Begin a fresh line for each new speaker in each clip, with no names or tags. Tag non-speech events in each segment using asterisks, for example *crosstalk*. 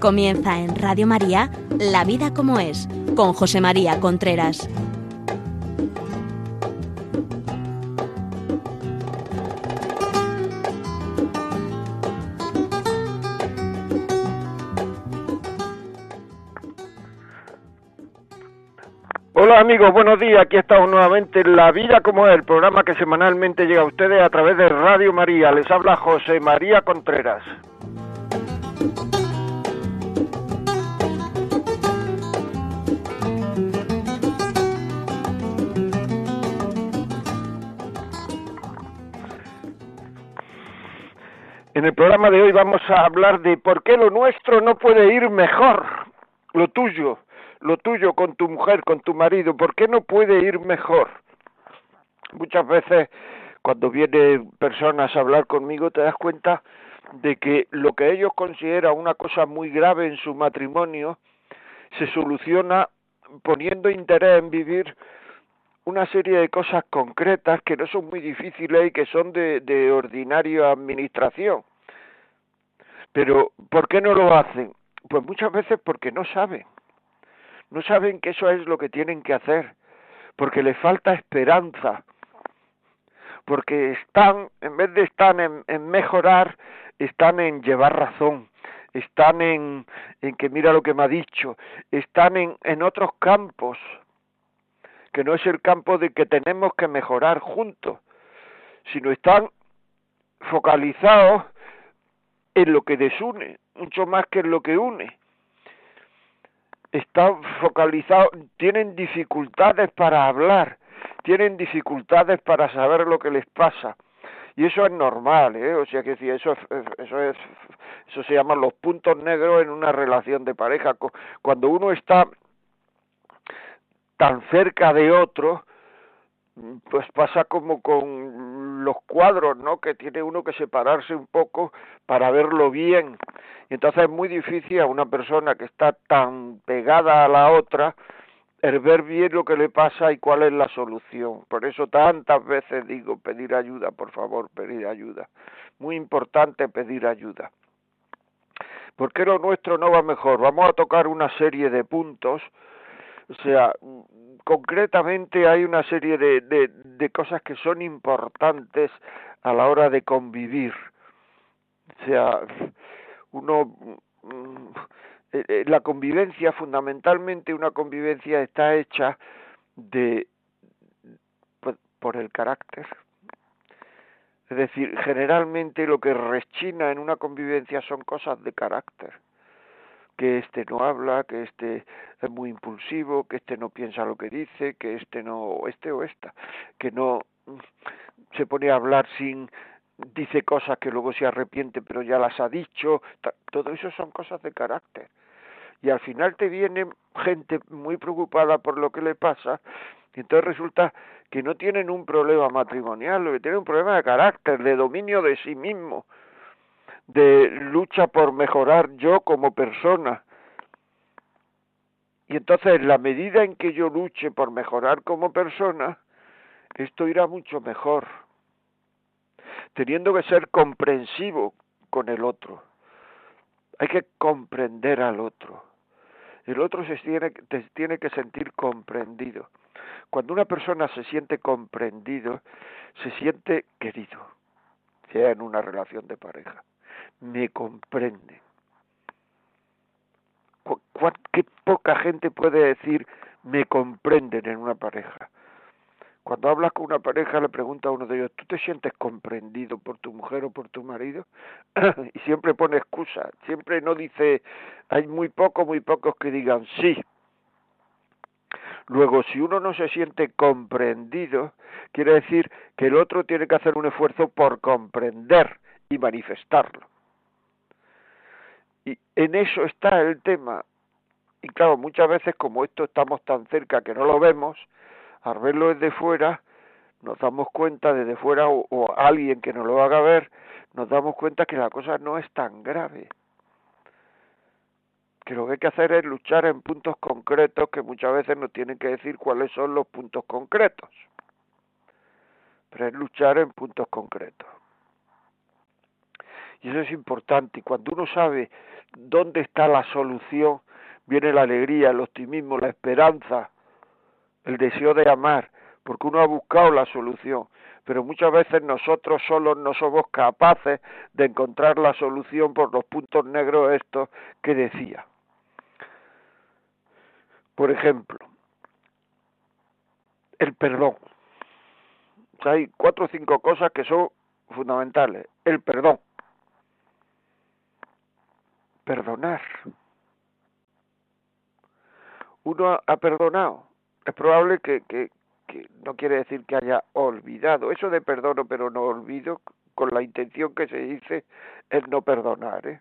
Comienza en Radio María La vida como es, con José María Contreras.
Hola amigos, buenos días. Aquí estamos nuevamente en La Vida como es, el programa que semanalmente llega a ustedes a través de Radio María. Les habla José María Contreras. En el programa de hoy vamos a hablar de por qué lo nuestro no puede ir mejor, lo tuyo, lo tuyo con tu mujer, con tu marido, ¿por qué no puede ir mejor? Muchas veces cuando vienen personas a hablar conmigo te das cuenta de que lo que ellos consideran una cosa muy grave en su matrimonio se soluciona poniendo interés en vivir una serie de cosas concretas que no son muy difíciles y que son de, ordinaria administración. Pero, ¿por qué no lo hacen? Pues muchas veces porque no saben. No saben que eso es lo que tienen que hacer. Porque les falta esperanza. Porque están, en vez de estar en, en mejorar, están en llevar razón. Están en, en que mira lo que me ha dicho. Están en, en otros campos que no es el campo de que tenemos que mejorar juntos, sino están focalizados en lo que desune, mucho más que en lo que une. Están focalizados, tienen dificultades para hablar, tienen dificultades para saber lo que les pasa. Y eso es normal, ¿eh? O sea que si eso es, eso es, eso se llaman los puntos negros en una relación de pareja. Cuando uno está tan cerca de otro, pues pasa como con los cuadros, ¿no? Que tiene uno que separarse un poco para verlo bien. Y entonces es muy difícil a una persona que está tan pegada a la otra el ver bien lo que le pasa y cuál es la solución. Por eso tantas veces digo pedir ayuda, por favor, pedir ayuda. Muy importante pedir ayuda. ¿Por qué lo nuestro no va mejor? Vamos a tocar una serie de puntos o sea, concretamente hay una serie de, de, cosas que son importantes a la hora de convivir. O sea, uno la convivencia fundamentalmente una convivencia está hecha de por el carácter es decir generalmente lo que rechina en una convivencia son cosas de carácter que este no habla, que este es muy impulsivo, que este no piensa lo que dice, que este no, este o esta, que no se pone a hablar sin dice cosas que luego se arrepiente pero ya las ha dicho, todo eso son cosas de carácter. Y al final te viene gente muy preocupada por lo que le pasa y entonces resulta que no tienen un problema matrimonial, lo que tienen un problema de carácter, de dominio de sí mismo de lucha por mejorar yo como persona. Y entonces, en la medida en que yo luche por mejorar como persona, esto irá mucho mejor, teniendo que ser comprensivo con el otro. Hay que comprender al otro. El otro se tiene, tiene que sentir comprendido. Cuando una persona se siente comprendido, se siente querido, sea en una relación de pareja me comprende. ¿Qué poca gente puede decir me comprenden en una pareja? Cuando hablas con una pareja le pregunta a uno de ellos, ¿tú te sientes comprendido por tu mujer o por tu marido? *laughs* y siempre pone excusa, siempre no dice, hay muy pocos, muy pocos que digan sí. Luego, si uno no se siente comprendido, quiere decir que el otro tiene que hacer un esfuerzo por comprender y manifestarlo. Y en eso está el tema. Y claro, muchas veces como esto estamos tan cerca que no lo vemos, al verlo desde fuera, nos damos cuenta desde fuera o, o alguien que nos lo haga ver, nos damos cuenta que la cosa no es tan grave. Que lo que hay que hacer es luchar en puntos concretos que muchas veces nos tienen que decir cuáles son los puntos concretos. Pero es luchar en puntos concretos. Y eso es importante. Y cuando uno sabe ¿Dónde está la solución? Viene la alegría, el optimismo, la esperanza, el deseo de amar, porque uno ha buscado la solución. Pero muchas veces nosotros solos no somos capaces de encontrar la solución por los puntos negros estos que decía. Por ejemplo, el perdón. hay cuatro o cinco cosas que son fundamentales. El perdón. Perdonar. Uno ha perdonado. Es probable que, que, no quiere decir que haya olvidado. Eso de perdono pero no olvido, con la intención que se dice es no perdonar. ¿eh?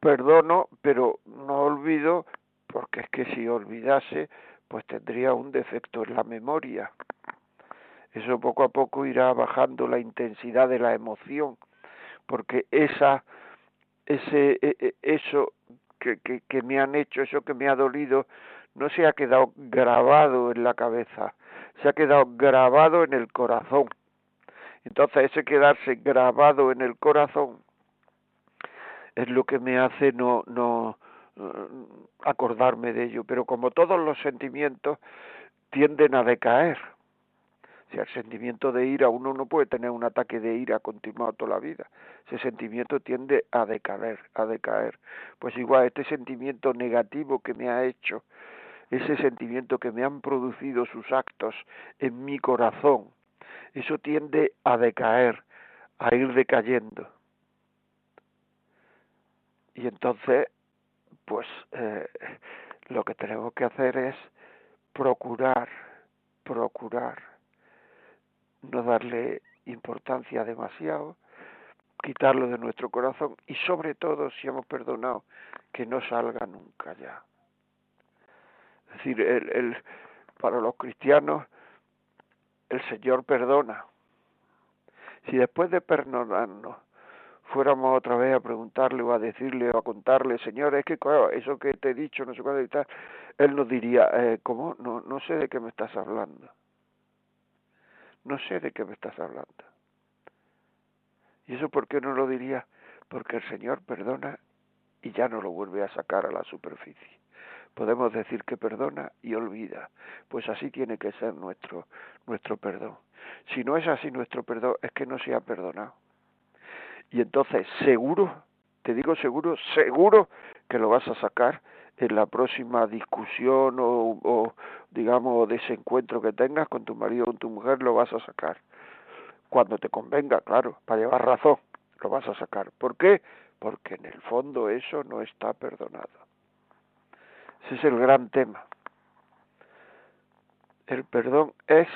Perdono pero no olvido porque es que si olvidase pues tendría un defecto en la memoria. Eso poco a poco irá bajando la intensidad de la emoción, porque esa, ese, e, e, eso que, que, que me han hecho, eso que me ha dolido, no se ha quedado grabado en la cabeza, se ha quedado grabado en el corazón. Entonces ese quedarse grabado en el corazón es lo que me hace no, no, eh, acordarme de ello, pero como todos los sentimientos tienden a decaer. Si el sentimiento de ira, uno no puede tener un ataque de ira continuado toda la vida. Ese sentimiento tiende a decaer, a decaer. Pues igual, este sentimiento negativo que me ha hecho, ese sentimiento que me han producido sus actos en mi corazón, eso tiende a decaer, a ir decayendo. Y entonces pues eh, lo que tenemos que hacer es procurar, procurar no darle importancia demasiado, quitarlo de nuestro corazón y sobre todo, si hemos perdonado, que no salga nunca ya. Es decir, el, el, para los cristianos el Señor perdona. Si después de perdonarnos fuéramos otra vez a preguntarle o a decirle o a contarle, Señor, es que eso que te he dicho, no sé cuándo y tal, él nos diría, eh, ¿cómo? No, no sé de qué me estás hablando. No sé de qué me estás hablando. ¿Y eso por qué no lo diría? Porque el Señor perdona y ya no lo vuelve a sacar a la superficie. Podemos decir que perdona y olvida, pues así tiene que ser nuestro nuestro perdón. Si no es así nuestro perdón, es que no se ha perdonado y entonces seguro, te digo seguro, seguro que lo vas a sacar en la próxima discusión o, o digamos desencuentro que tengas con tu marido o con tu mujer, lo vas a sacar. Cuando te convenga, claro, para llevar razón, lo vas a sacar. ¿Por qué? Porque en el fondo eso no está perdonado. Ese es el gran tema. El perdón es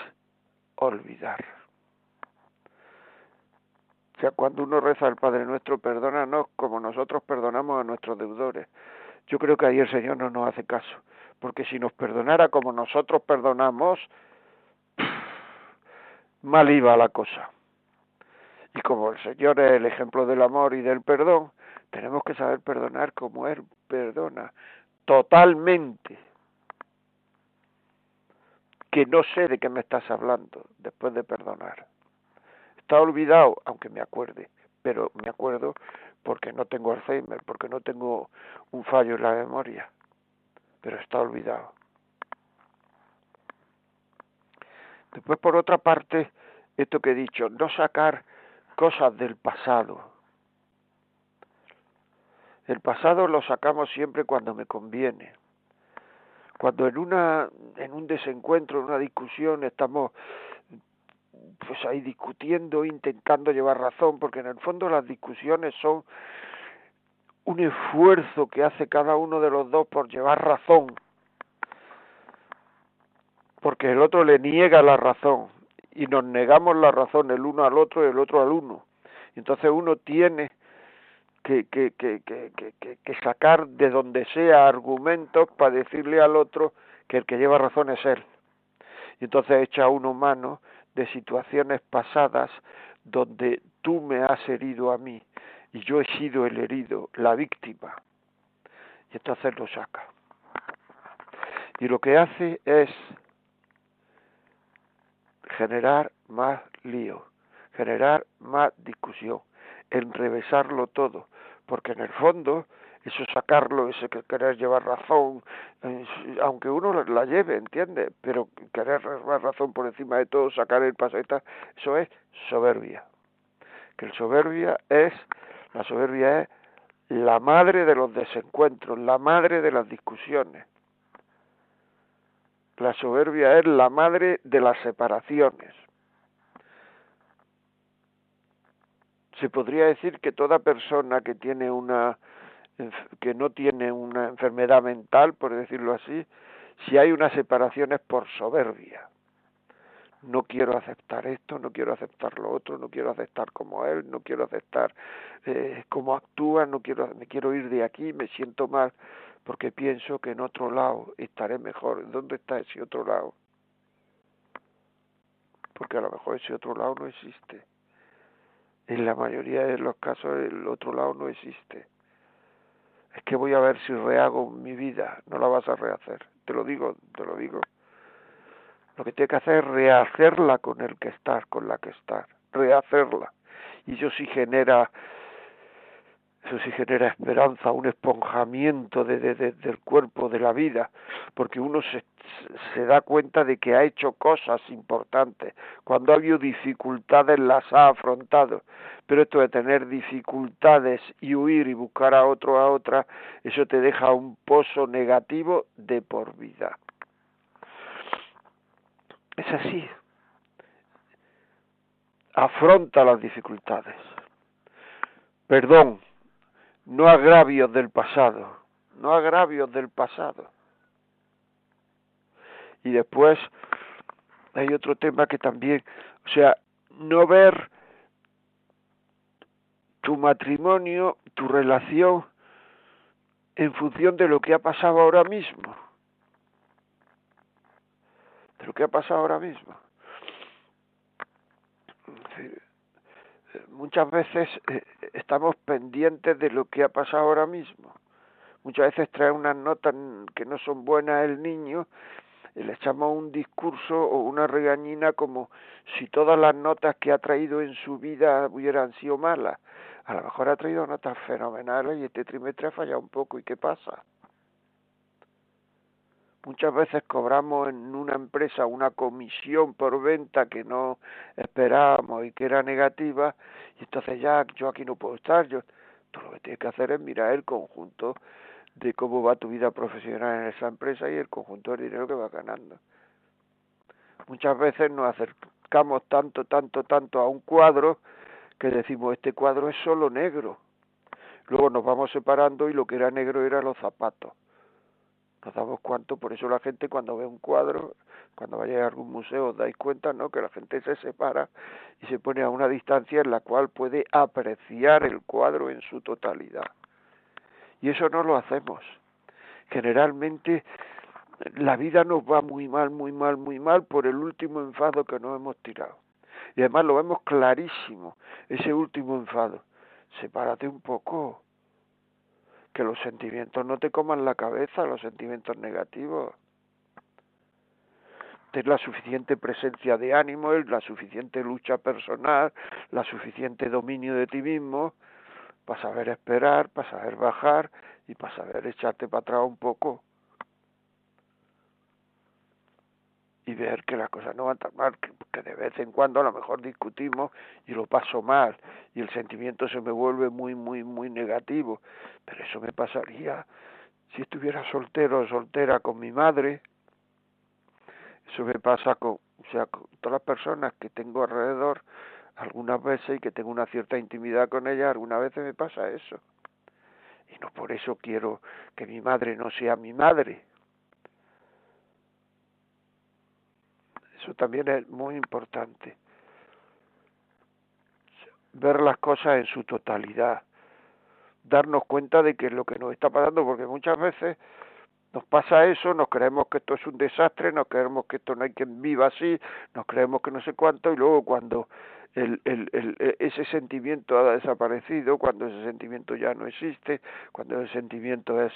olvidar. O sea, cuando uno reza al Padre Nuestro, perdónanos como nosotros perdonamos a nuestros deudores. Yo creo que ahí el Señor no nos hace caso, porque si nos perdonara como nosotros perdonamos, mal iba la cosa. Y como el Señor es el ejemplo del amor y del perdón, tenemos que saber perdonar como Él perdona, totalmente. Que no sé de qué me estás hablando después de perdonar. Está olvidado, aunque me acuerde, pero me acuerdo porque no tengo Alzheimer, porque no tengo un fallo en la memoria, pero está olvidado. Después, por otra parte, esto que he dicho, no sacar cosas del pasado. El pasado lo sacamos siempre cuando me conviene. Cuando en una en un desencuentro, en una discusión estamos pues ahí discutiendo, intentando llevar razón, porque en el fondo las discusiones son un esfuerzo que hace cada uno de los dos por llevar razón, porque el otro le niega la razón y nos negamos la razón el uno al otro y el otro al uno. Entonces uno tiene que, que, que, que, sacar de donde sea argumentos para decirle al otro que el que lleva razón es él. Y entonces echa uno mano de situaciones pasadas donde tú me has herido a mí y yo he sido el herido, la víctima. Y entonces lo saca. Y lo que hace es generar más lío, generar más discusión, enrevesarlo todo, porque en el fondo eso sacarlo, ese querer llevar razón, aunque uno la lleve, entiende, pero querer llevar razón por encima de todo, sacar el paseta, eso es soberbia. Que el soberbia es, la soberbia es la madre de los desencuentros, la madre de las discusiones. La soberbia es la madre de las separaciones. Se podría decir que toda persona que tiene una que no tiene una enfermedad mental, por decirlo así, si hay una separación es por soberbia. No quiero aceptar esto, no quiero aceptar lo otro, no quiero aceptar como él, no quiero aceptar eh, cómo actúa, no quiero, me quiero ir de aquí, me siento mal porque pienso que en otro lado estaré mejor. ¿Dónde está ese otro lado? Porque a lo mejor ese otro lado no existe. En la mayoría de los casos el otro lado no existe es que voy a ver si rehago mi vida, no la vas a rehacer, te lo digo, te lo digo. Lo que tiene que hacer es rehacerla con el que estás, con la que estás, rehacerla. Y eso sí genera, eso sí genera esperanza, un esponjamiento de, del cuerpo, de la vida, porque uno se, se da cuenta de que ha hecho cosas importantes, cuando ha habido dificultades las ha afrontado, pero esto de tener dificultades y huir y buscar a otro a otra, eso te deja un pozo negativo de por vida. Es así. Afronta las dificultades. Perdón, no agravios del pasado, no agravios del pasado. Y después hay otro tema que también, o sea, no ver tu matrimonio, tu relación, en función de lo que ha pasado ahora mismo. De lo que ha pasado ahora mismo. Muchas veces eh, estamos pendientes de lo que ha pasado ahora mismo. Muchas veces trae unas notas que no son buenas el niño y le echamos un discurso o una regañina como si todas las notas que ha traído en su vida hubieran sido malas a lo mejor ha traído notas fenomenales y este trimestre ha fallado un poco. ¿Y qué pasa? Muchas veces cobramos en una empresa una comisión por venta que no esperábamos y que era negativa y entonces ya yo aquí no puedo estar. Yo, tú lo que tienes que hacer es mirar el conjunto de cómo va tu vida profesional en esa empresa y el conjunto del dinero que vas ganando. Muchas veces nos acercamos tanto, tanto, tanto a un cuadro que decimos este cuadro es solo negro. Luego nos vamos separando y lo que era negro eran los zapatos. Nos damos cuenta, por eso la gente cuando ve un cuadro, cuando vaya a algún museo, os dais cuenta, ¿no? Que la gente se separa y se pone a una distancia en la cual puede apreciar el cuadro en su totalidad. Y eso no lo hacemos. Generalmente la vida nos va muy mal, muy mal, muy mal por el último enfado que nos hemos tirado. Y además lo vemos clarísimo, ese último enfado. Sepárate un poco. Que los sentimientos no te coman la cabeza, los sentimientos negativos. Ten la suficiente presencia de ánimo, la suficiente lucha personal, la suficiente dominio de ti mismo para saber esperar, para saber bajar y para saber echarte para atrás un poco y ver que las cosas no van tan mal, que, de vez en cuando a lo mejor discutimos y lo paso mal y el sentimiento se me vuelve muy, muy, muy negativo. Pero eso me pasaría si estuviera soltero o soltera con mi madre. Eso me pasa con, o sea, con todas las personas que tengo alrededor algunas veces y que tengo una cierta intimidad con ellas, algunas veces me pasa eso. Y no por eso quiero que mi madre no sea mi madre Eso también es muy importante. Ver las cosas en su totalidad. Darnos cuenta de que es lo que nos está pasando, porque muchas veces nos pasa eso, nos creemos que esto es un desastre, nos creemos que esto no hay quien viva así, nos creemos que no sé cuánto, y luego cuando el, el, el, ese sentimiento ha desaparecido, cuando ese sentimiento ya no existe, cuando ese sentimiento es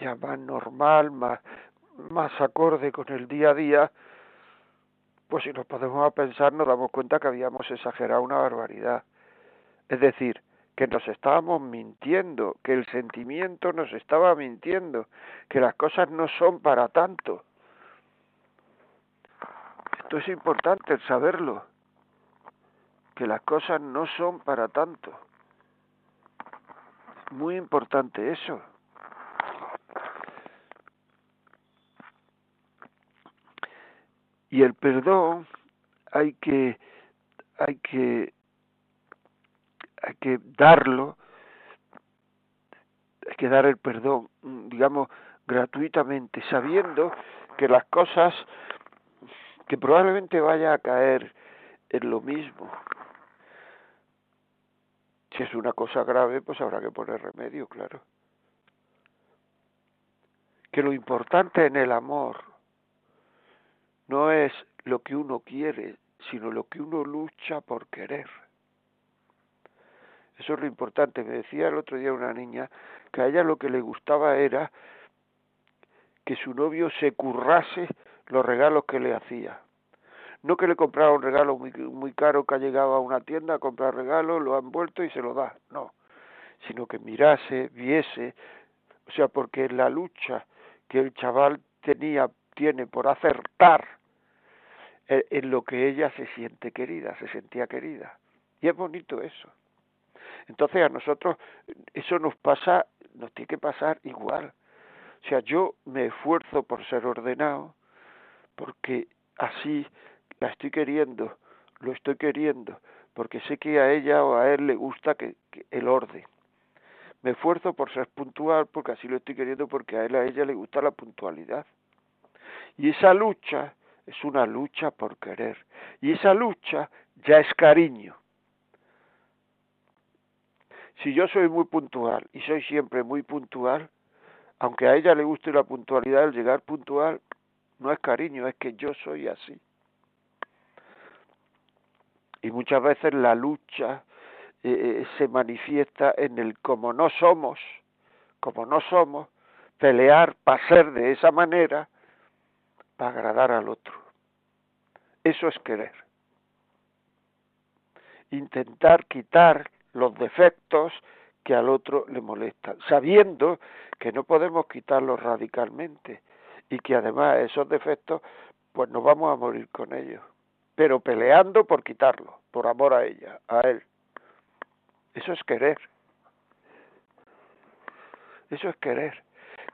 ya más normal, más, más acorde con el día a día, pues si nos podemos pensar nos damos cuenta que habíamos exagerado una barbaridad. Es decir, que nos estábamos mintiendo, que el sentimiento nos estaba mintiendo, que las cosas no son para tanto. Esto es importante saberlo, que las cosas no son para tanto. Muy importante eso. Y el perdón hay que hay que hay que darlo, hay que dar el perdón, digamos, gratuitamente, sabiendo que las cosas, que probablemente vaya a caer en lo mismo. Si es una cosa grave, pues habrá que poner remedio, claro. Que lo importante en el amor no es lo que uno quiere, sino lo que uno lucha por querer. Eso es lo importante. Me decía el otro día una niña que a ella lo que le gustaba era que su novio se currase los regalos que le hacía. No que le comprara un regalo muy, muy caro que ha llegado a una tienda a comprar regalos, lo ha envuelto y se lo da. No. Sino que mirase, viese. O sea, porque la lucha que el chaval tenía, tiene por acertar eh, en lo que ella se siente querida, se sentía querida. Y es bonito eso. Entonces a nosotros eso nos pasa, nos tiene que pasar igual. O sea, yo me esfuerzo por ser ordenado porque así la estoy queriendo, lo estoy queriendo, porque sé que a ella o a él le gusta que, el orden. Me esfuerzo por ser puntual porque así lo estoy queriendo porque a él a ella le gusta la puntualidad. Y esa lucha es una lucha por querer. Y esa lucha ya es cariño. Si yo soy muy puntual y soy siempre muy puntual, aunque a ella le guste la puntualidad, el llegar puntual no es cariño, es que yo soy así. Y muchas veces la lucha eh, eh, se manifiesta en el como no somos, como no somos, pelear para ser de esa manera agradar al otro. Eso es querer. Intentar quitar los defectos que al otro le molestan, sabiendo que no podemos quitarlos radicalmente y que además esos defectos pues nos vamos a morir con ellos, pero peleando por quitarlos, por amor a ella, a él. Eso es querer. Eso es querer.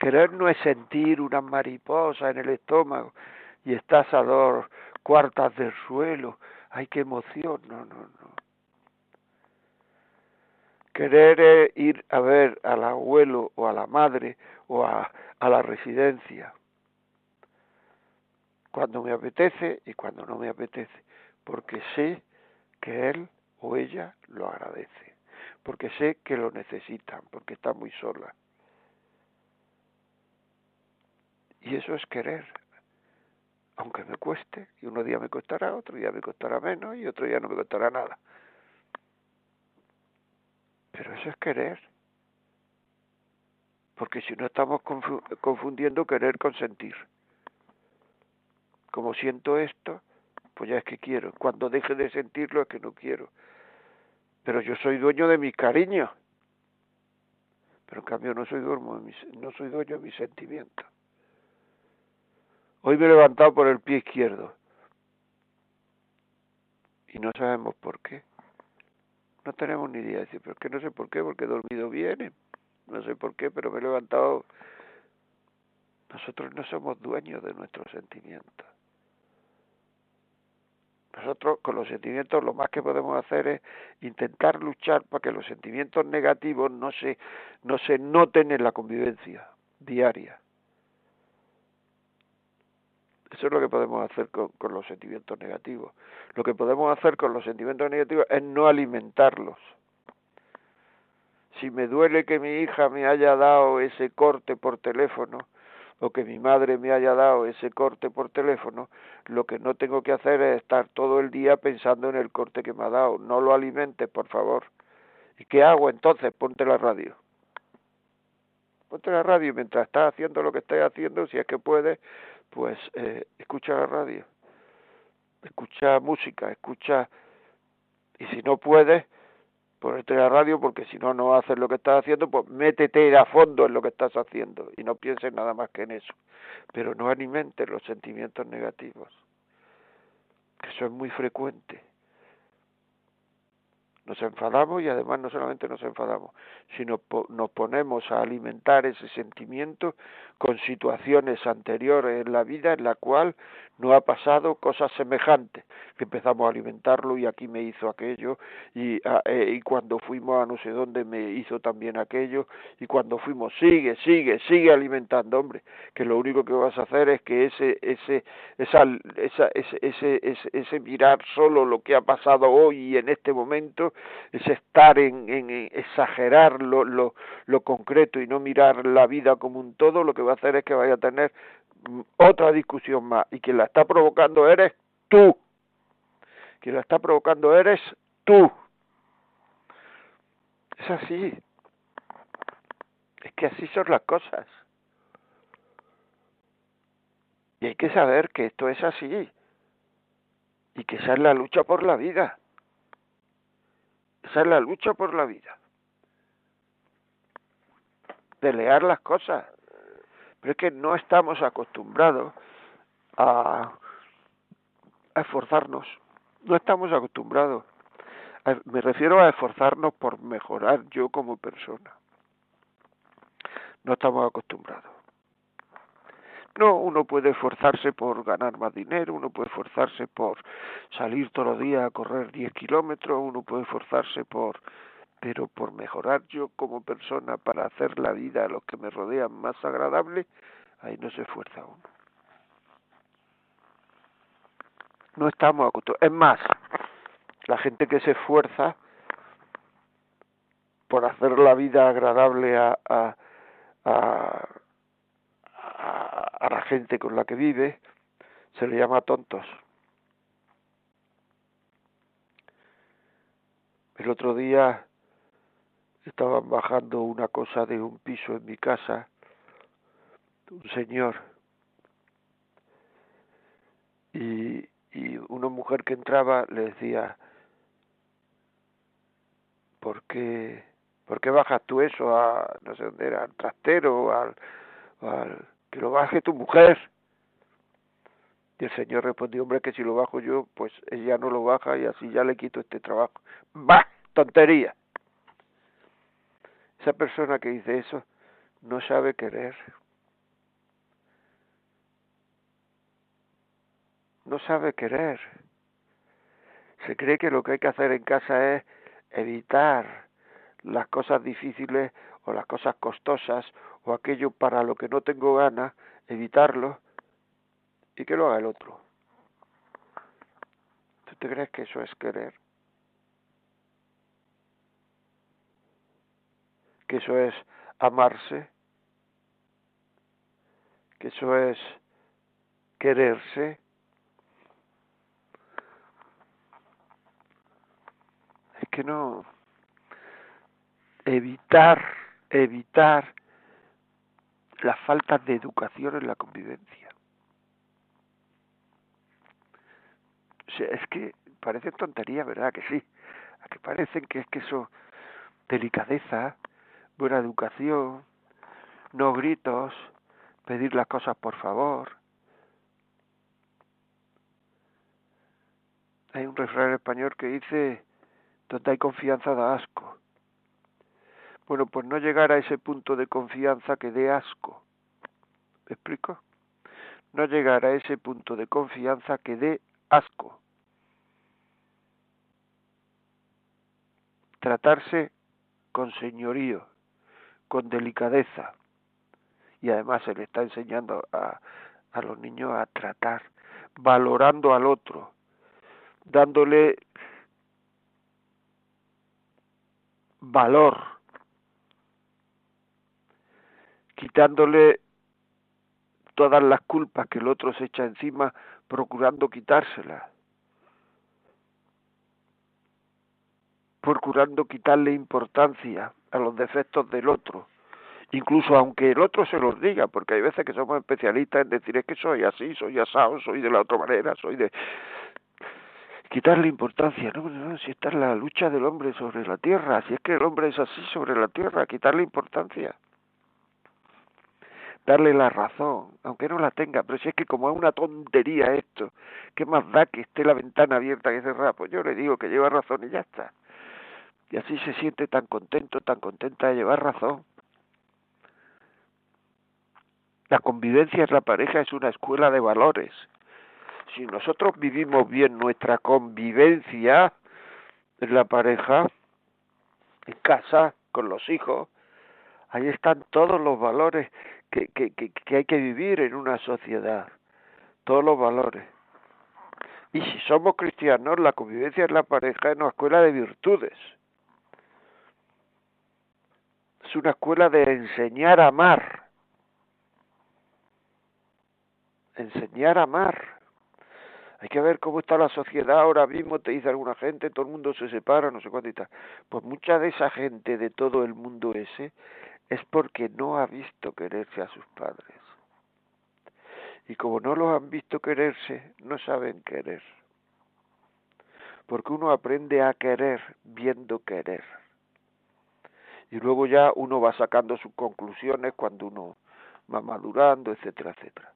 Querer no es sentir una mariposa en el estómago y estás a dos cuartas del suelo. Ay, qué emoción. No, no, no. Querer ir a ver al abuelo o a la madre o a, a la residencia. Cuando me apetece y cuando no me apetece. Porque sé que él o ella lo agradece. Porque sé que lo necesitan, porque está muy sola. Y eso es querer, aunque me cueste, y uno día me costará, otro día me costará menos y otro día no me costará nada. Pero eso es querer. Porque si no estamos confundiendo querer con sentir. Como siento esto, pues ya es que quiero. Cuando deje de sentirlo es que no quiero. Pero yo soy dueño de mi cariño. Pero en cambio no soy, dueño no soy dueño de mis sentimientos. Hoy me he levantado por el pie izquierdo. Y no sabemos por qué. No tenemos ni idea. Decir, pero que no sé por qué, porque he dormido bien. No sé por qué, pero me he levantado. Nosotros no somos dueños de nuestros sentimientos. Nosotros con los sentimientos lo más que podemos hacer es intentar luchar para que los sentimientos negativos no se, no se noten en la convivencia diaria. Eso es lo que podemos hacer con, los sentimientos negativos. Lo que podemos hacer con los sentimientos negativos es no alimentarlos. Si me duele que mi hija me haya dado ese corte por teléfono, o que mi madre me haya dado ese corte por teléfono, lo que no tengo que hacer es estar todo el día pensando en el corte que me ha dado. No lo alimentes, por favor. ¿Y qué hago entonces? Ponte la radio. Ponte la radio mientras estás haciendo lo que estás haciendo, si es que puedes, pues eh, escucha la radio, escucha música, escucha, y si no puedes, ponerte la radio porque si no no haces lo que estás haciendo, pues métete a fondo en lo que estás haciendo y no pienses nada más que en eso. Pero no alimentes los sentimientos negativos, que eso es muy frecuente. Nos enfadamos y además no solamente nos enfadamos, sino nos ponemos a alimentar ese sentimiento con situaciones anteriores en la vida en la cual no ha pasado cosas semejantes, que empezamos a alimentarlo y aquí me hizo aquello y, ah, eh, y cuando fuimos a no sé dónde me hizo también aquello y cuando fuimos sigue, sigue, sigue alimentando, hombre, que lo único que vas a hacer es que ese ese esa, esa ese, ese, ese, ese mirar solo lo que ha pasado hoy y en este momento, ese estar en, en exagerar lo, lo, lo concreto y no mirar la vida como un todo, lo que va a hacer es que vaya a tener otra discusión más y quien la está provocando eres tú. Quien la está provocando eres tú. Es así. Es que así son las cosas. Y hay que saber que esto es así. Y que esa es la lucha por la vida. La lucha por la vida. Pelear las cosas pero es que no estamos acostumbrados a, esforzarnos, no estamos acostumbrados. me refiero a esforzarnos por mejorar yo como persona. No estamos acostumbrados. No, uno puede esforzarse por ganar más dinero, uno puede esforzarse por salir todos los días a correr 10 kilómetros, uno puede esforzarse por pero por mejorar yo como persona para hacer la vida a los que me rodean más agradable, ahí no se esfuerza uno. No estamos acostumbrados. Es más, la gente que se esfuerza por hacer la vida agradable a, a, a, a la gente con la que vive, se le llama tontos. El otro día estaban bajando una cosa de un piso en mi casa, un señor, y, y una mujer que entraba le decía, ¿por qué, ¿por qué bajas tú eso a, no sé dónde era, al trastero, al, al, que lo baje tu mujer? Y el señor respondió, hombre, que si lo bajo yo, pues ella no lo baja y así ya le quito este trabajo. ¡Bah! Tontería. Esa persona que dice eso no sabe querer. No sabe querer. Se cree que lo que hay que hacer en casa es evitar las cosas difíciles o las cosas costosas o aquello para lo que no tengo ganas, evitarlo y que lo haga el otro. ¿Tú te crees que eso es querer? que eso es amarse, que eso es quererse. Es que no evitar, evitar la falta de educación en la convivencia. Es que parece tontería, ¿verdad? Que sí. A que parecen que es que eso, delicadeza, buena educación, no gritos, pedir las cosas por favor. Hay un refrán español que dice, donde hay confianza da asco. Bueno, pues no llegar a ese punto de confianza que dé asco. ¿Me explico? No llegar a ese punto de confianza que dé asco. Tratarse con señorío con delicadeza. Y además se le está enseñando a, a los niños a tratar, valorando al otro, dándole valor, quitándole todas las culpas que el otro se echa encima, procurando quitárselas, procurando quitarle importancia a los defectos del otro, incluso aunque el otro se los diga, porque hay veces que somos especialistas en decir es que soy así, soy asado, soy de la otra manera, soy de... quitarle importancia, no, no, si esta es la lucha del hombre sobre la tierra, si es que el hombre es así sobre la tierra, quitarle importancia, darle la razón, aunque no la tenga, pero si es que como es una tontería esto, ¿qué más da que esté la ventana abierta y cerrada? Pues yo le digo que lleva razón y ya está. Y así se siente tan contento, tan contenta de llevar razón. La convivencia en la pareja es una escuela de valores si nosotros vivimos bien nuestra convivencia en la pareja, en casa, con los hijos, ahí están todos los valores que, que, que, hay que vivir en una sociedad, todos los valores. Y si somos cristianos, la convivencia en la pareja es una escuela de virtudes. Es una escuela de enseñar a amar. Enseñar a amar. Hay que ver cómo está la sociedad ahora mismo, te dice alguna gente, todo el mundo se separa, no sé cuánto y tal. Pues mucha de esa gente de todo el mundo ese es porque no ha visto quererse a sus padres. Y como no los han visto quererse, no saben querer. Porque uno aprende a querer viendo querer. Y luego ya uno va sacando sus conclusiones cuando uno va madurando, etcétera, etcétera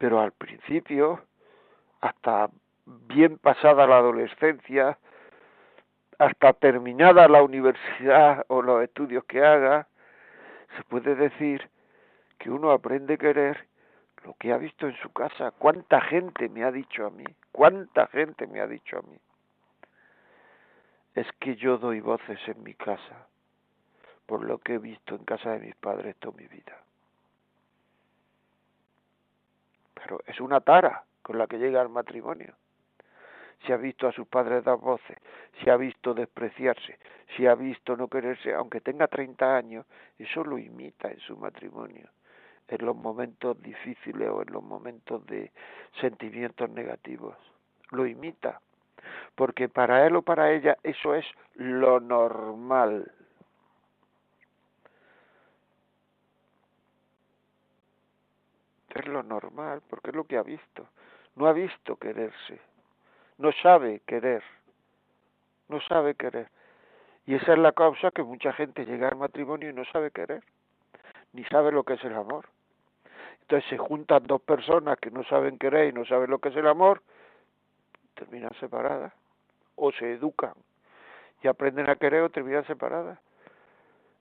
pero al principio, hasta bien pasada la adolescencia, hasta terminada la universidad o los estudios que haga, se puede decir que uno aprende a querer lo que ha visto en su casa. ¿Cuánta gente me ha dicho a mí? ¿Cuánta gente me ha dicho a mí? Es que yo doy voces en mi casa por lo que he visto en casa de mis padres toda mi vida. Pero es una tara con la que llega al matrimonio. Si ha visto a sus padres dar voces, si ha visto despreciarse, si ha visto no quererse, aunque tenga 30 años, eso lo imita en su matrimonio, en los momentos difíciles o en los momentos de sentimientos negativos. Lo imita, porque para él o para ella eso es lo normal. es lo normal, porque es lo que ha visto. No ha visto quererse, no sabe querer, no sabe querer. Y esa es la causa que mucha gente llega al matrimonio y no sabe querer, ni sabe lo que es el amor. Entonces se juntan dos personas que no saben querer y no saben lo que es el amor, terminan separadas, o se educan y aprenden a querer o terminan separadas.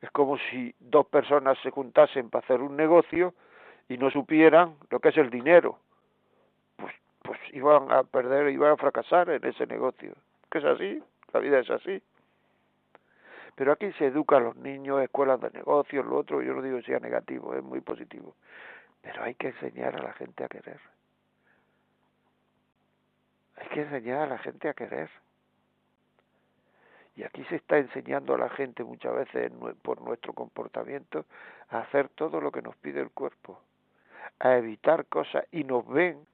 Es como si dos personas se juntasen para hacer un negocio y no supieran lo que es el dinero, pues, iban a perder, iban a fracasar en ese negocio. Que es así, la vida es así. Pero aquí se educa a los niños, escuelas de negocios, lo otro, yo no digo que sea negativo, es muy positivo. Pero hay que enseñar a la gente a querer. Hay que enseñar a la gente a querer. Y aquí se está enseñando a la gente muchas veces por nuestro comportamiento a hacer todo lo que nos pide el cuerpo a evitar cosas y nos ven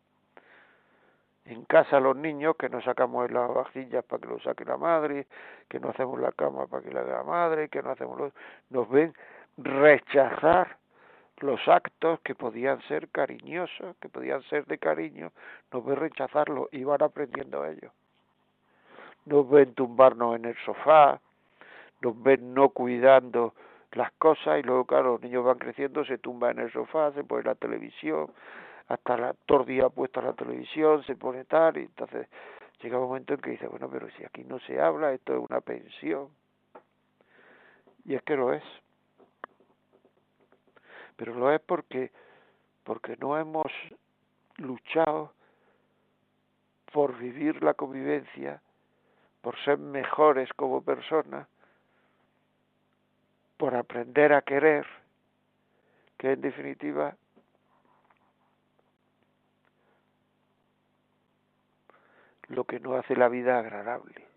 en casa los niños que nos sacamos las vajillas para que lo saque la madre, que no hacemos la cama para que la haga la madre, que no hacemos los... nos ven rechazar los actos que podían ser cariñosos, que podían ser de cariño, nos ven rechazarlos y van aprendiendo ellos. Nos ven tumbarnos en el sofá, nos ven no cuidando las cosas y luego, claro, los niños van creciendo, se tumba en el sofá, se pone la televisión, hasta la, todo el día puesta la televisión, se pone tal, y entonces llega un momento en que dice, bueno, pero si aquí no se habla, esto es una pensión. Y es que lo es. Pero lo es porque, porque no hemos luchado por vivir la convivencia, por ser mejores como personas, por aprender a querer, que en definitiva lo que no hace la vida agradable.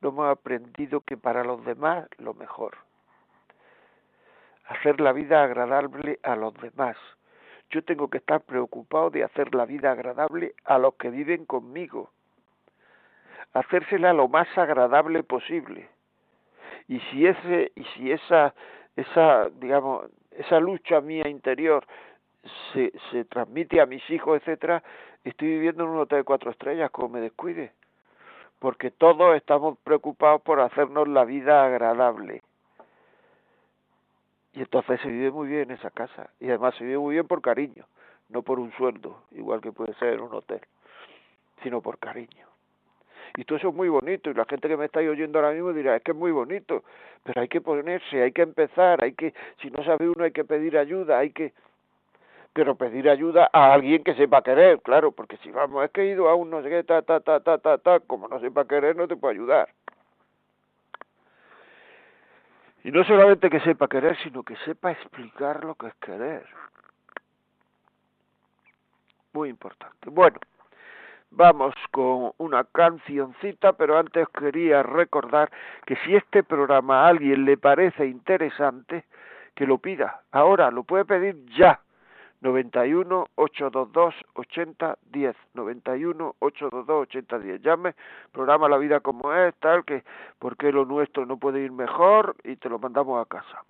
No hemos aprendido que para los demás lo mejor. Hacer la vida agradable a los demás. Yo tengo que estar preocupado de hacer la vida agradable a los que viven conmigo. Hacérsela lo más agradable posible y si ese y si esa esa digamos esa lucha mía interior se, se transmite a mis hijos, etcétera, estoy viviendo en un hotel de cuatro estrellas, como me descuide. Porque todos estamos preocupados por hacernos la vida agradable. Y entonces se vive muy bien en esa casa. Y además se vive muy bien por cariño, no por un sueldo, igual que puede ser en un hotel, sino por cariño. Y todo eso es muy bonito. Y la gente que me está oyendo ahora mismo dirá, es que es muy bonito. Pero hay que ponerse, hay que empezar, hay que, si no sabe uno hay que pedir ayuda, hay que pero pedir ayuda a alguien que sepa querer, claro, porque si vamos, es que he ido a un no sé qué, ta, ta, ta, ta, ta, ta, como no sepa querer, no te puedo ayudar. Y no solamente que sepa querer, sino que sepa explicar lo que es querer. Muy importante. Bueno, vamos con una cancioncita, pero antes quería recordar que si este programa a alguien le parece interesante, que lo pida. Ahora, lo puede pedir ya 91 822 8010 91 822 8010 llame programa la vida como es tal que porque lo nuestro no puede ir mejor y te lo mandamos a casa.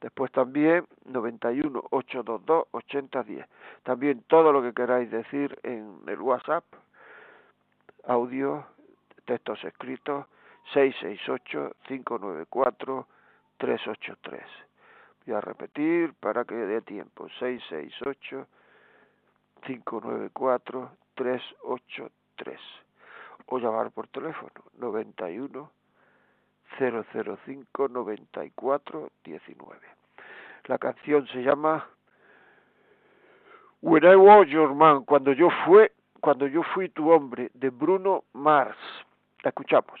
Después también 91 822 8010 también todo lo que queráis decir en el WhatsApp audio textos escritos 668 594 383 Voy a repetir para que dé tiempo. 668 594 383 o llamar por teléfono 91 005 94 19. La canción se llama When I Was Your Man, cuando yo fue, cuando yo fui tu hombre, de Bruno Mars. La escuchamos.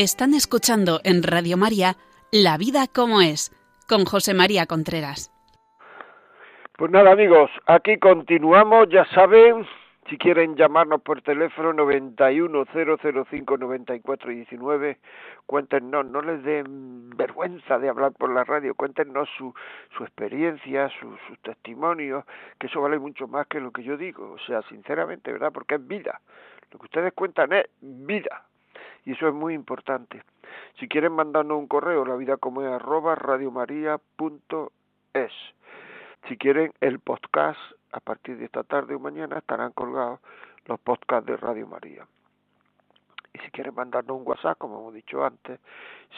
Están escuchando en Radio María La vida como es, con José María Contreras.
Pues nada amigos, aquí continuamos, ya saben, si quieren llamarnos por teléfono 910059419, cuéntenos, no les den vergüenza de hablar por la radio, cuéntenos su, su experiencia, sus su testimonios, que eso vale mucho más que lo que yo digo, o sea, sinceramente, ¿verdad? Porque es vida. Lo que ustedes cuentan es vida. Y eso es muy importante. Si quieren mandarnos un correo, la vida como es arroba radiomaria.es. Si quieren el podcast, a partir de esta tarde o mañana estarán colgados los podcasts de Radio María. Y si quieren mandarnos un WhatsApp, como hemos dicho antes,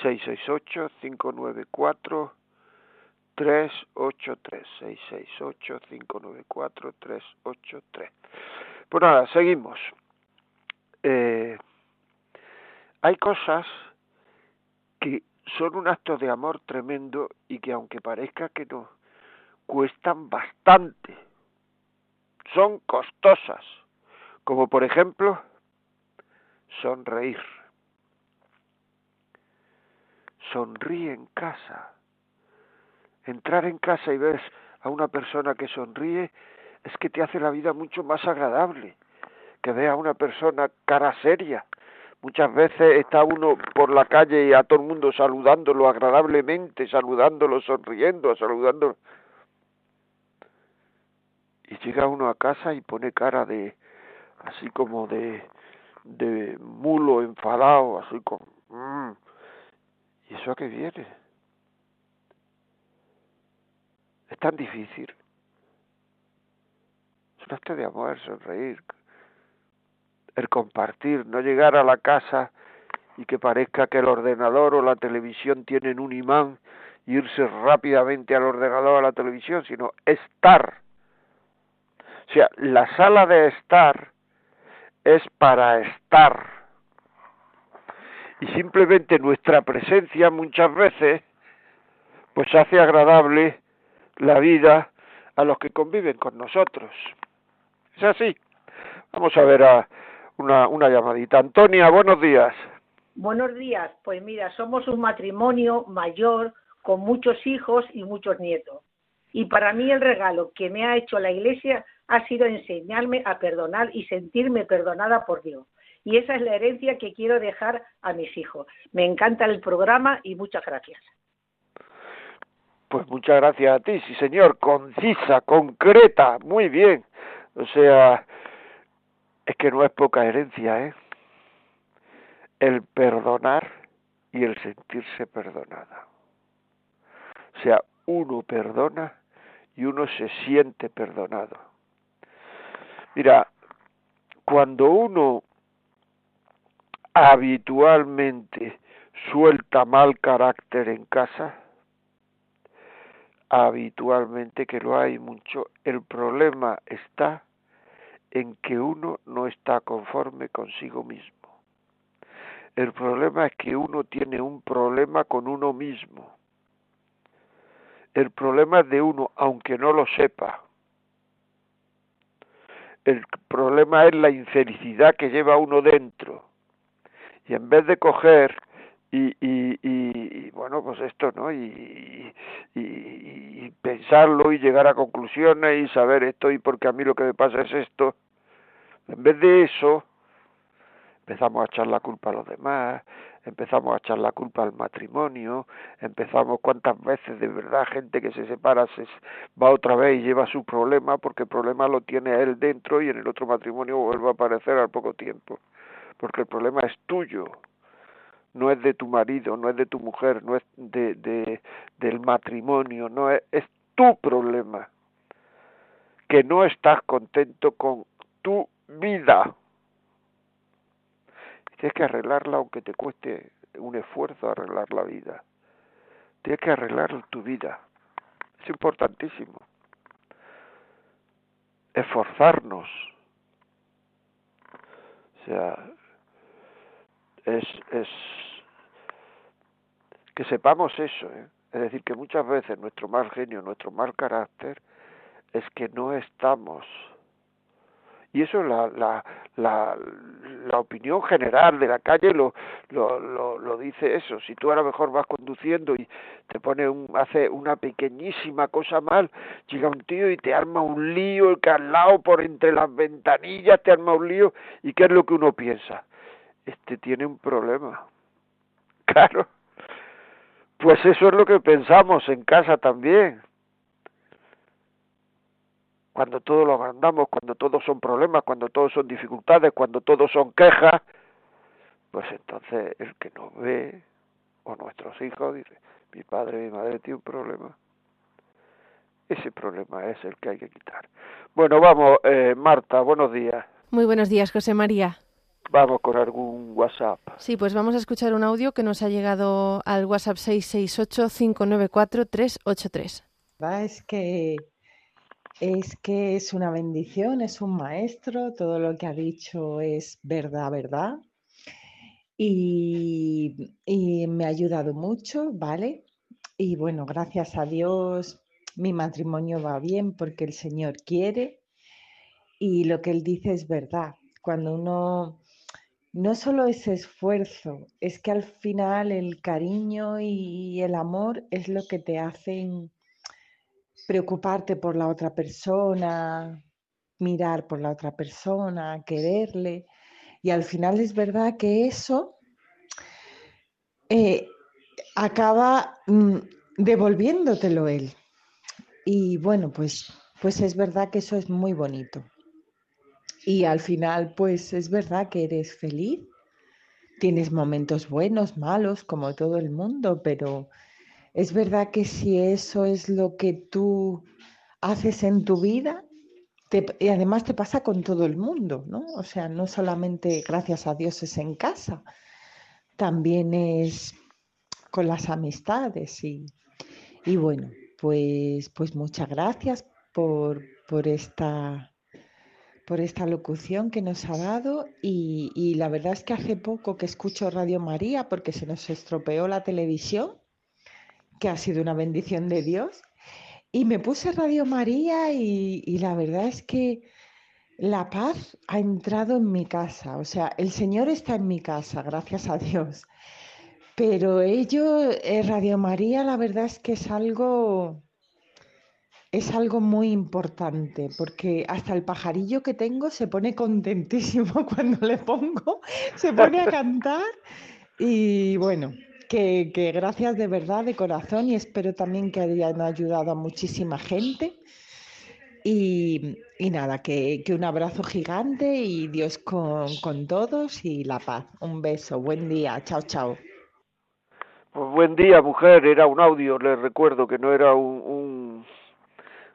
668-594-383. 668-594-383. Pues nada, seguimos. Eh, hay cosas que son un acto de amor tremendo y que aunque parezca que no, cuestan bastante. Son costosas, como por ejemplo sonreír. Sonríe en casa. Entrar en casa y ves a una persona que sonríe es que te hace la vida mucho más agradable. Que vea a una persona cara seria, Muchas veces está uno por la calle y a todo el mundo saludándolo agradablemente, saludándolo, sonriendo, saludándolo. Y llega uno a casa y pone cara de, así como de, de mulo enfadado, así como, mm, ¿y eso a qué viene? Es tan difícil. Es un acto de amor, sonreír, el compartir, no llegar a la casa y que parezca que el ordenador o la televisión tienen un imán y irse rápidamente al ordenador o a la televisión, sino estar. O sea, la sala de estar es para estar. Y simplemente nuestra presencia muchas veces pues hace agradable la vida a los que conviven con nosotros. Es así. Vamos a ver a, una, una llamadita. Antonia, buenos días.
Buenos días. Pues mira, somos un matrimonio mayor con muchos hijos y muchos nietos. Y para mí el regalo que me ha hecho la Iglesia ha sido enseñarme a perdonar y sentirme perdonada por Dios. Y esa es la herencia que quiero dejar a mis hijos. Me encanta el programa y muchas gracias.
Pues muchas gracias a ti, sí señor, concisa, concreta, muy bien. O sea, es que no es poca herencia, ¿eh? El perdonar y el sentirse perdonada. O sea, uno perdona y uno se siente perdonado. Mira, cuando uno habitualmente suelta mal carácter en casa, habitualmente que lo hay mucho, el problema está en que uno no está conforme consigo mismo. El problema es que uno tiene un problema con uno mismo. El problema es de uno, aunque no lo sepa. El problema es la infelicidad que lleva uno dentro. Y en vez de coger y, y, y, bueno, pues esto, ¿no? Y, y, pensarlo y llegar a conclusiones y saber esto y porque a mí lo que me pasa es esto. En vez de eso, empezamos a echar la culpa a los demás, empezamos a echar la culpa al matrimonio, empezamos cuántas veces de verdad gente que se separa se va otra vez y lleva su problema porque el problema lo tiene él dentro y en el otro matrimonio vuelve a aparecer al poco tiempo. Porque el problema es tuyo, no es de tu marido, no es de tu mujer, no es de, de del matrimonio, no es, es tu problema. Que no estás contento con tu vida. Tienes que arreglarla aunque te cueste un esfuerzo arreglar la vida. Tienes que arreglar tu vida. Es importantísimo. Esforzarnos. O sea, es, es que sepamos eso, ¿eh? es decir, que muchas veces nuestro mal genio, nuestro mal carácter, es que no estamos y eso la, la, la, la opinión general de la calle lo, lo, lo, lo, dice eso. Si tú a lo mejor vas conduciendo y te pone un, hace una pequeñísima cosa mal, llega un tío y te arma un lío, el que al lado por entre las ventanillas te arma un lío, ¿y qué es lo que uno piensa? Este tiene un problema. *laughs* Claro. Pues eso es lo que pensamos en casa también cuando todo lo agrandamos, cuando todos son problemas, cuando todos son dificultades, cuando todos son quejas, pues entonces el que nos ve, o nuestros hijos, dice, mi padre, mi madre tiene un problema. Ese problema es el que hay que quitar. Bueno, vamos, eh, Marta, buenos días.
Muy buenos días, José María.
Vamos con algún WhatsApp.
Sí, pues vamos a escuchar un audio que nos ha llegado al WhatsApp 668-594-383.
Es que es que es una bendición, es un maestro, todo lo que ha dicho es verdad, verdad. Y, y me ha ayudado mucho, ¿vale? Y bueno, gracias a Dios mi matrimonio va bien porque el Señor quiere y lo que Él dice es verdad. Cuando uno, no solo es esfuerzo, es que al final el cariño y el amor es lo que te hacen preocuparte por la otra persona, mirar por la otra persona, quererle. Y al final es verdad que eso eh, acaba mm, devolviéndotelo él. Y bueno, pues, pues es verdad que eso es muy bonito. Y al final, pues es verdad que eres feliz. Tienes momentos buenos, malos, como todo el mundo, pero es verdad que si eso es lo que tú haces en tu vida, y además te pasa con todo el mundo, ¿no? O sea, no solamente gracias a Dios es en casa, también es con las amistades y, y bueno, pues, pues muchas gracias por, por, esta, por esta locución que nos ha dado y, y la verdad es que hace poco que escucho Radio María porque se nos estropeó la televisión, que ha sido una bendición de Dios, y me puse Radio María y, y la verdad es que la paz ha entrado en mi casa, o sea, el Señor está en mi casa, gracias a Dios. Pero ello, eh, Radio María, la verdad es que es algo, es algo muy importante, porque hasta el pajarillo que tengo se pone contentísimo *laughs* cuando le pongo, se pone a cantar y bueno, que, que gracias de verdad, de corazón, y espero también que hayan ayudado a muchísima gente. Y, y nada, que, que, un abrazo gigante y Dios con, con todos y la paz. Un beso, buen día, chao, chao.
Pues buen día, mujer. Era un audio, les recuerdo que no era un, un,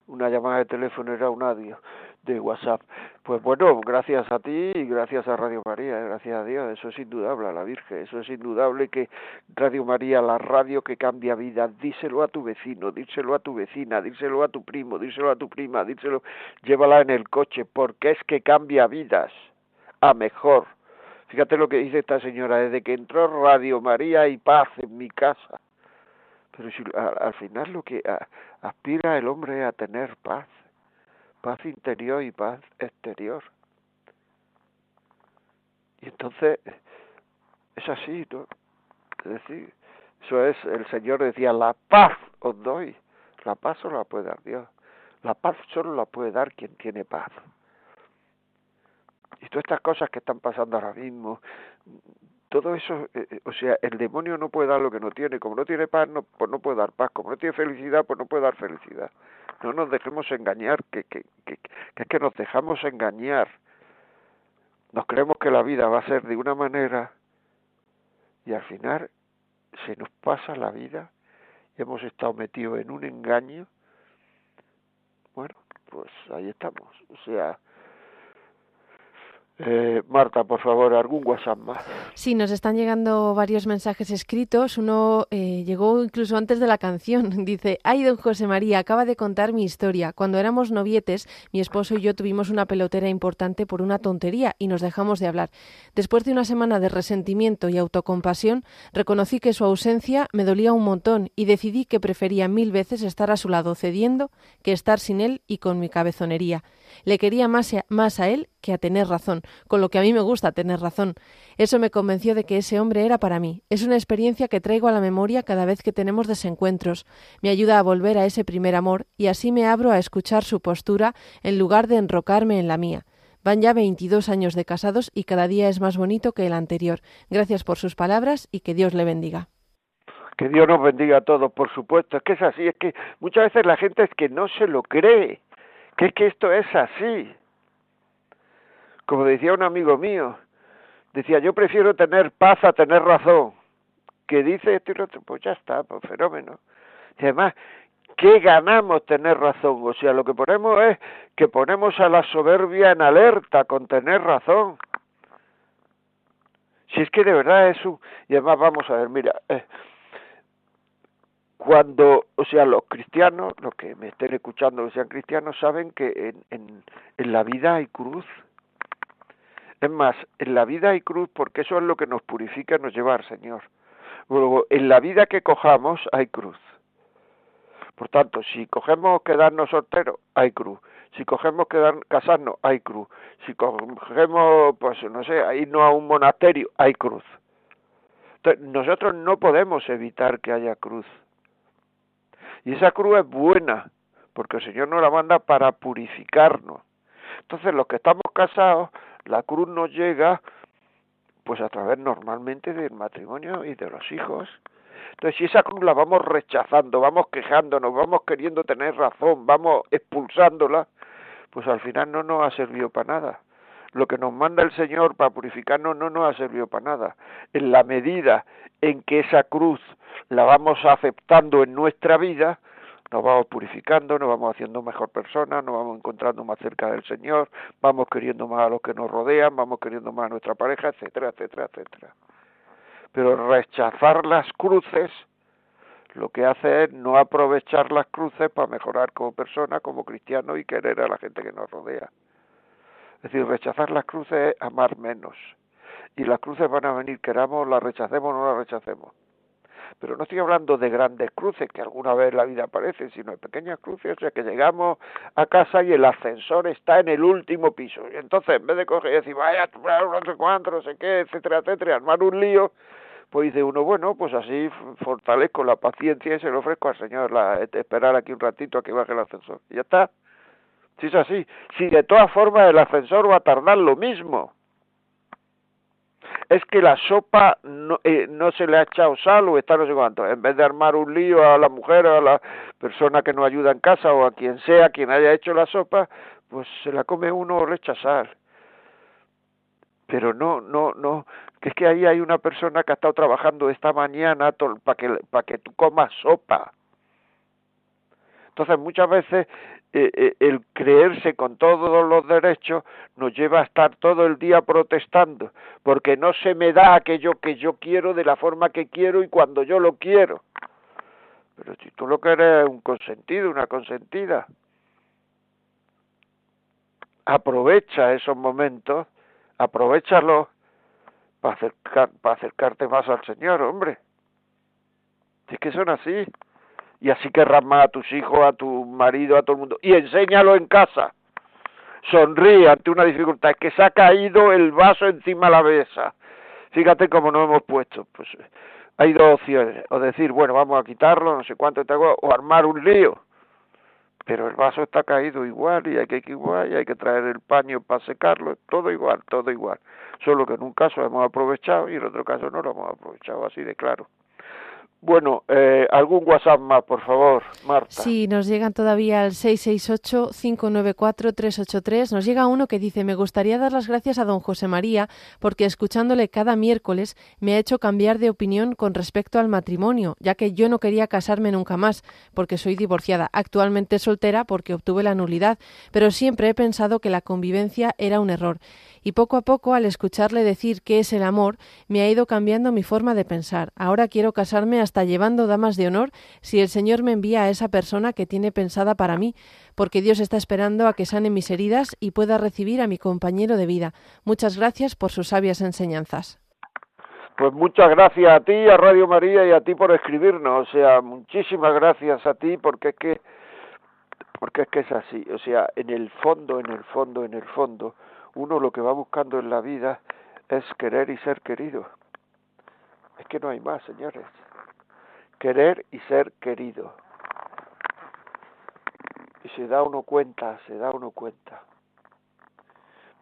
una llamada de teléfono, era un audio de WhatsApp. Pues bueno, gracias a ti y gracias a Radio María, gracias a Dios, eso es indudable, a la Virgen, eso es indudable que Radio María, la radio que cambia vidas, díselo a tu vecino, díselo a tu vecina, díselo a tu primo, díselo a tu prima, díselo, llévala en el coche, porque es que cambia vidas a mejor Fíjate lo que dice esta señora, desde que entró Radio María hay paz en mi casa. Pero si al, final lo que aspira el hombre a tener paz, paz interior y paz exterior. Y entonces es así, ¿no? Es decir, eso es, el Señor decía, la paz os doy. La paz solo la puede dar Dios. La paz solo la puede dar quien tiene paz. Y todas estas cosas que están pasando ahora mismo, todo eso, eh, eh, o sea, el demonio no puede dar lo que no tiene. Como no tiene paz, no, pues no puede dar paz. Como no tiene felicidad, pues no puede dar felicidad. No nos dejemos engañar, que, que, que, que es que nos dejamos engañar. Nos creemos que la vida va a ser de una manera y al final se nos pasa la vida y hemos estado metidos en un engaño. Bueno, pues ahí estamos. O sea, eh, Marta, por favor, algún WhatsApp más.
Sí, nos están llegando varios mensajes escritos. Uno eh, llegó incluso antes de la canción. *laughs* Dice, ay, don José María, acaba de contar mi historia. Cuando éramos novietes, mi esposo y yo tuvimos una pelotera importante por una tontería y nos dejamos de hablar. Después de una semana de resentimiento y autocompasión, reconocí que su ausencia me dolía un montón y decidí que prefería mil veces estar a su lado cediendo que estar sin él y con mi cabezonería. Le quería más a, más a él que a tener razón, con lo que a mí me gusta tener razón. Eso me convenció de que ese hombre era para mí. Es una experiencia que traigo a la memoria cada vez que tenemos desencuentros. Me ayuda a volver a ese primer amor y así me abro a escuchar su postura en lugar de enrocarme en la mía. Van ya 22 años de casados y cada día es más bonito que el anterior. Gracias por sus palabras y que Dios le bendiga.
Que Dios nos bendiga a todos, por supuesto. Es que es así, es que muchas veces la gente es que no se lo cree que es que esto es así. Como decía un amigo mío, decía, yo prefiero tener paz a tener razón. Que dice esto y lo otro, pues ya está, pues fenómeno. Y además, ¿qué ganamos tener razón? O sea, lo que ponemos es que ponemos a la soberbia en alerta con tener razón. Si es que de verdad es un... Y además vamos a ver, mira, eh, cuando, o sea, los cristianos, los que me estén escuchando que sean cristianos, saben que en, en, en la vida hay cruz. Es más, en la vida hay cruz porque eso es lo que nos purifica nos lleva al Señor. Luego, en la vida que cojamos hay cruz. Por tanto, si cogemos quedarnos solteros, hay cruz. Si cogemos quedar, casarnos, hay cruz. Si cogemos, pues no sé, irnos a un monasterio, hay cruz. Entonces, nosotros no podemos evitar que haya cruz. Y esa cruz es buena, porque el Señor nos la manda para purificarnos. Entonces, los que estamos casados, la cruz nos llega pues a través normalmente del matrimonio y de los hijos. Entonces, si esa cruz la vamos rechazando, vamos quejándonos, vamos queriendo tener razón, vamos expulsándola, pues al final no nos ha servido para nada. Lo que nos manda el Señor para purificarnos no nos ha servido para nada. En la medida en que esa cruz la vamos aceptando en nuestra vida, nos vamos purificando, nos vamos haciendo mejor persona, nos vamos encontrando más cerca del Señor, vamos queriendo más a los que nos rodean, vamos queriendo más a nuestra pareja, etcétera, etcétera, etcétera. Pero rechazar las cruces lo que hace es no aprovechar las cruces para mejorar como persona, como cristiano y querer a la gente que nos rodea. Es decir, rechazar las cruces es amar menos. Y las cruces van a venir, queramos, las rechacemos o no las rechacemos pero no estoy hablando de grandes cruces que alguna vez en la vida aparecen, sino de pequeñas cruces, o sea que llegamos a casa y el ascensor está en el último piso, y entonces en vez de coger y decir, vaya, no sé cuánto, no sé qué, etcétera, etcétera, armar un lío, pues dice uno, bueno, pues así fortalezco la paciencia y se lo ofrezco al Señor, la, esperar aquí un ratito a que baje el ascensor, y ya está. Si es así, si de todas formas el ascensor va a tardar lo mismo, es que la sopa no, eh, no se le ha echado sal o está no sé cuánto. En vez de armar un lío a la mujer o a la persona que nos ayuda en casa o a quien sea quien haya hecho la sopa, pues se la come uno o. Pero no, no, no, que es que ahí hay una persona que ha estado trabajando esta mañana para que, para que tú comas sopa. Entonces muchas veces eh, eh, el creerse con todos los derechos nos lleva a estar todo el día protestando, porque no se me da aquello que yo quiero de la forma que quiero y cuando yo lo quiero. Pero si tú lo quieres un consentido, una consentida, aprovecha esos momentos, aprovechalos para, acercar, para acercarte más al Señor, hombre. Es que son así y así querrás más a tus hijos, a tu marido, a todo el mundo. Y enséñalo en casa. Sonríe ante una dificultad. Es que se ha caído el vaso encima de la mesa. Fíjate cómo nos hemos puesto. Pues hay dos opciones. O decir, bueno, vamos a quitarlo, no sé cuánto o armar un lío. Pero el vaso está caído igual y hay que igual y hay que traer el paño para secarlo. Todo igual, todo igual. Solo que en un caso hemos aprovechado y en otro caso no lo hemos aprovechado, así de claro. Bueno, eh, algún WhatsApp más, por favor, Marta.
Sí, nos llegan todavía al 668-594-383. Nos llega uno que dice, me gustaría dar las gracias a don José María porque escuchándole cada miércoles me ha hecho cambiar de opinión con respecto al matrimonio, ya que yo no quería casarme nunca más porque soy divorciada, actualmente soltera porque obtuve la nulidad, pero siempre he pensado que la convivencia era un error y poco a poco, al escucharle decir qué es el amor, me ha ido cambiando mi forma de pensar. Ahora quiero casarme hasta llevando damas de honor si el Señor me envía a esa persona que tiene pensada para mí, porque Dios está esperando a que sane mis heridas y pueda recibir a mi compañero de vida. Muchas gracias por sus sabias enseñanzas.
Pues muchas gracias a ti, a Radio María y a ti por escribirnos. O sea, muchísimas gracias a ti porque es que porque es que es así. O sea, en el fondo, en el fondo, en el fondo, uno lo que va buscando en la vida es querer y ser querido. Es que no hay más, señores. Querer y ser querido. Y se da uno cuenta, se da uno cuenta.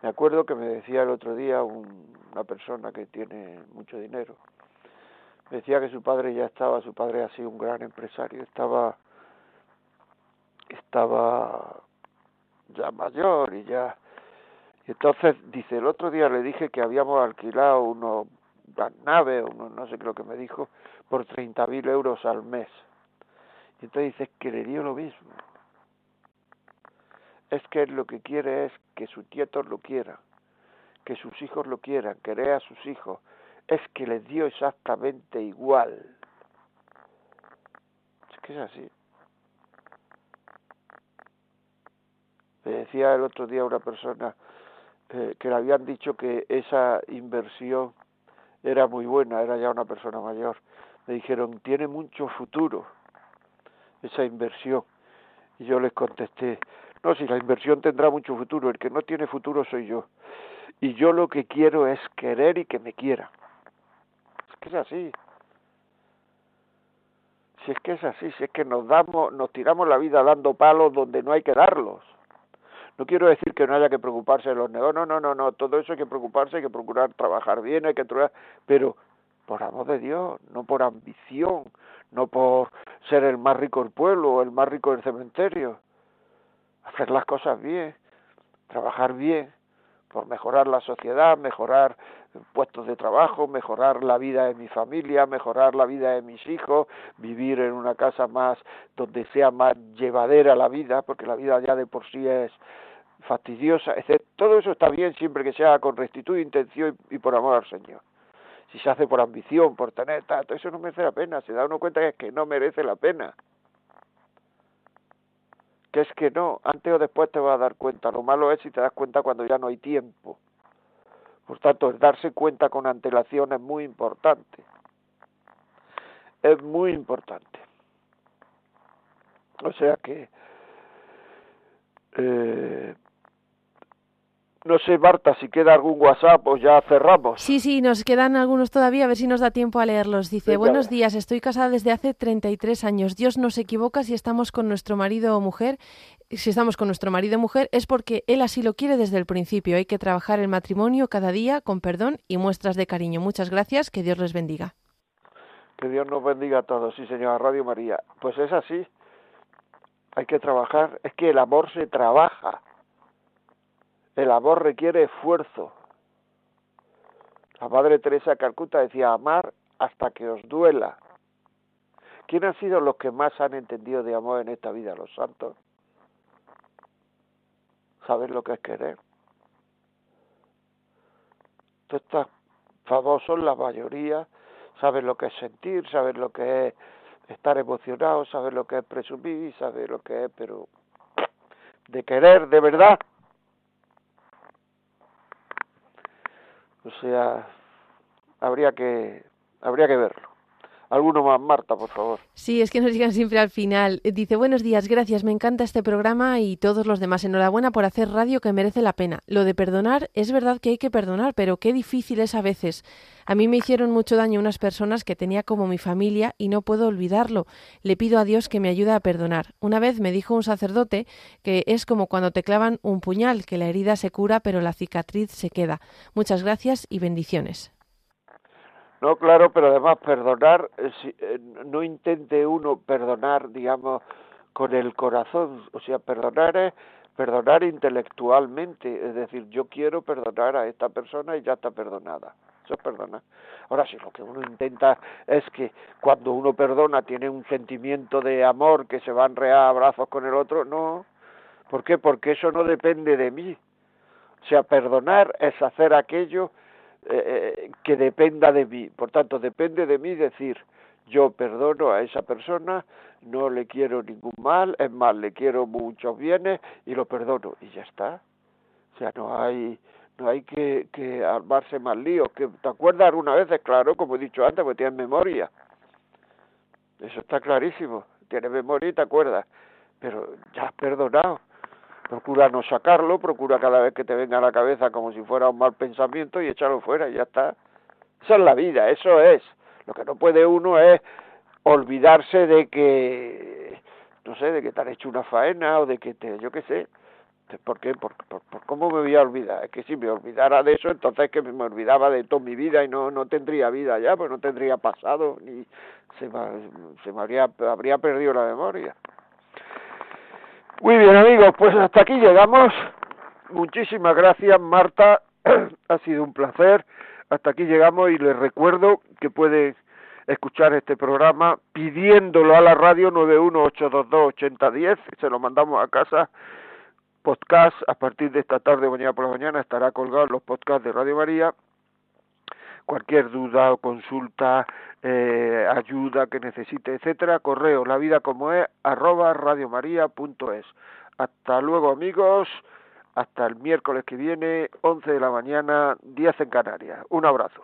Me acuerdo que me decía el otro día una persona que tiene mucho dinero. Me decía que su padre ya estaba, su padre ha sido un gran empresario, estaba estaba ya mayor y ya entonces, dice, el otro día le dije que habíamos alquilado unos naves, uno, no sé qué lo que me dijo, por treinta mil euros al mes. Y Entonces dice que le dio lo mismo. Es que lo que quiere es que sus nietos lo quieran, que sus hijos lo quieran, querer a sus hijos. Es que les dio exactamente igual. Es que es así. Me decía el otro día una persona eh, que le habían dicho que esa inversión era muy buena, era ya una persona mayor. Me dijeron, tiene mucho futuro esa inversión. Y yo les contesté, no, si la inversión tendrá mucho futuro, el que no tiene futuro soy yo. Y yo lo que quiero es querer y que me quiera. Es que es así. Si es que es así, si es que nos damos, nos tiramos la vida dando palos donde no hay que darlos. No quiero decir que no haya que preocuparse de los negocios, no, no, no, no, todo eso hay que preocuparse, hay que procurar trabajar bien, hay que trabajar, pero por amor de Dios, no por ambición, no por ser el más rico del pueblo o el más rico del cementerio. Hacer las cosas bien, trabajar bien, por mejorar la sociedad, mejorar puestos de trabajo, mejorar la vida de mi familia, mejorar la vida de mis hijos, vivir en una casa más donde sea más llevadera la vida, porque la vida ya de por sí es fastidiosa, etc. Todo eso está bien siempre que se haga con rectitud, intención y, por amor al Señor. Si se hace por ambición, por tener tanto, eso no merece la pena. Se da uno cuenta que es que no merece la pena. Que es que no, antes o después te vas a dar cuenta. Lo malo es si te das cuenta cuando ya no hay tiempo. Por tanto, el darse cuenta con antelación es muy importante. Es muy importante. O sea que eh, no sé, Marta, si queda algún WhatsApp, pues ya cerramos.
Sí, sí, nos quedan algunos todavía, a ver si nos da tiempo a leerlos. Dice, buenos días, estoy casada desde hace 33 años. Dios no se equivoca si estamos con nuestro marido o mujer. Si estamos con nuestro marido o mujer es porque Él así lo quiere desde el principio. Hay que trabajar el matrimonio cada día con perdón y muestras de cariño. Muchas gracias, que Dios les bendiga.
Que Dios nos bendiga a todos, sí, señora Radio María. Pues es así. Hay que trabajar. Es que el amor se trabaja el amor requiere esfuerzo. La Madre Teresa Calcuta decía, amar hasta que os duela. ¿Quién han sido los que más han entendido de amor en esta vida? Los santos. ¿Sabes lo que es querer? Tú estás famoso, la mayoría, sabes lo que es sentir, sabes lo que es estar emocionado, sabes lo que es presumir, sabes lo que es, pero de querer de verdad, O sea, habría que habría que verlo. Alguno más, Marta, por favor.
Sí, es que nos llegan siempre al final. Dice, buenos días, gracias, me encanta este programa y todos los demás. Enhorabuena por hacer radio que merece la pena. Lo de perdonar, es verdad que hay que perdonar, pero qué difícil es a veces. A mí me hicieron mucho daño unas personas que tenía como mi familia y no puedo olvidarlo. Le pido a Dios que me ayude a perdonar. Una vez me dijo un sacerdote que es como cuando te clavan un puñal, que la herida se cura pero la cicatriz se queda. Muchas gracias y bendiciones.
No, claro, pero además perdonar, eh, eh, no intente uno perdonar, digamos, con el corazón, o sea, perdonar es perdonar intelectualmente, es decir, yo quiero perdonar a esta persona y ya está perdonada. Eso es perdonar. Ahora, si lo que uno intenta es que cuando uno perdona tiene un sentimiento de amor que se va a enrear a abrazos con el otro, no. ¿Por qué? Porque eso no depende de mí. O sea, perdonar es hacer aquello eh, que dependa de mí. Por tanto, depende de mí decir, yo perdono a esa persona, no le quiero ningún mal, es más, le quiero muchos bienes y lo perdono. Y ya está. O sea, no hay no hay que, que armarse más líos. Que, ¿Te acuerdas alguna vez? Claro, como he dicho antes, porque tienes memoria. Eso está clarísimo. Tienes memoria y te acuerdas. Pero ya has perdonado procura no sacarlo, procura cada vez que te venga a la cabeza como si fuera un mal pensamiento y echarlo fuera y ya está. Esa es la vida, eso es. Lo que no puede uno es olvidarse de que, no sé, de que te han hecho una faena o de que te, yo qué sé. ¿Por qué? ¿Por, por, cómo me voy a olvidar? Es que si me olvidara de eso, entonces que me olvidaba de toda mi vida y no, no tendría vida ya, pues no tendría pasado, ni se se me habría, habría perdido la memoria. Muy bien amigos, pues hasta aquí llegamos. Muchísimas gracias Marta, *clears throat* ha sido un placer. Hasta aquí llegamos y les recuerdo que pueden escuchar este programa pidiéndolo a la radio 918228010, se lo mandamos a casa. Podcast a partir de esta tarde, mañana por la mañana, estará colgado los podcasts de Radio María. Cualquier duda o consulta, eh, ayuda que necesite, etcétera, correo la vida como es arroba radiomaria.es. Hasta luego amigos, hasta el miércoles que viene, 11 de la mañana, 10 en Canarias. Un abrazo.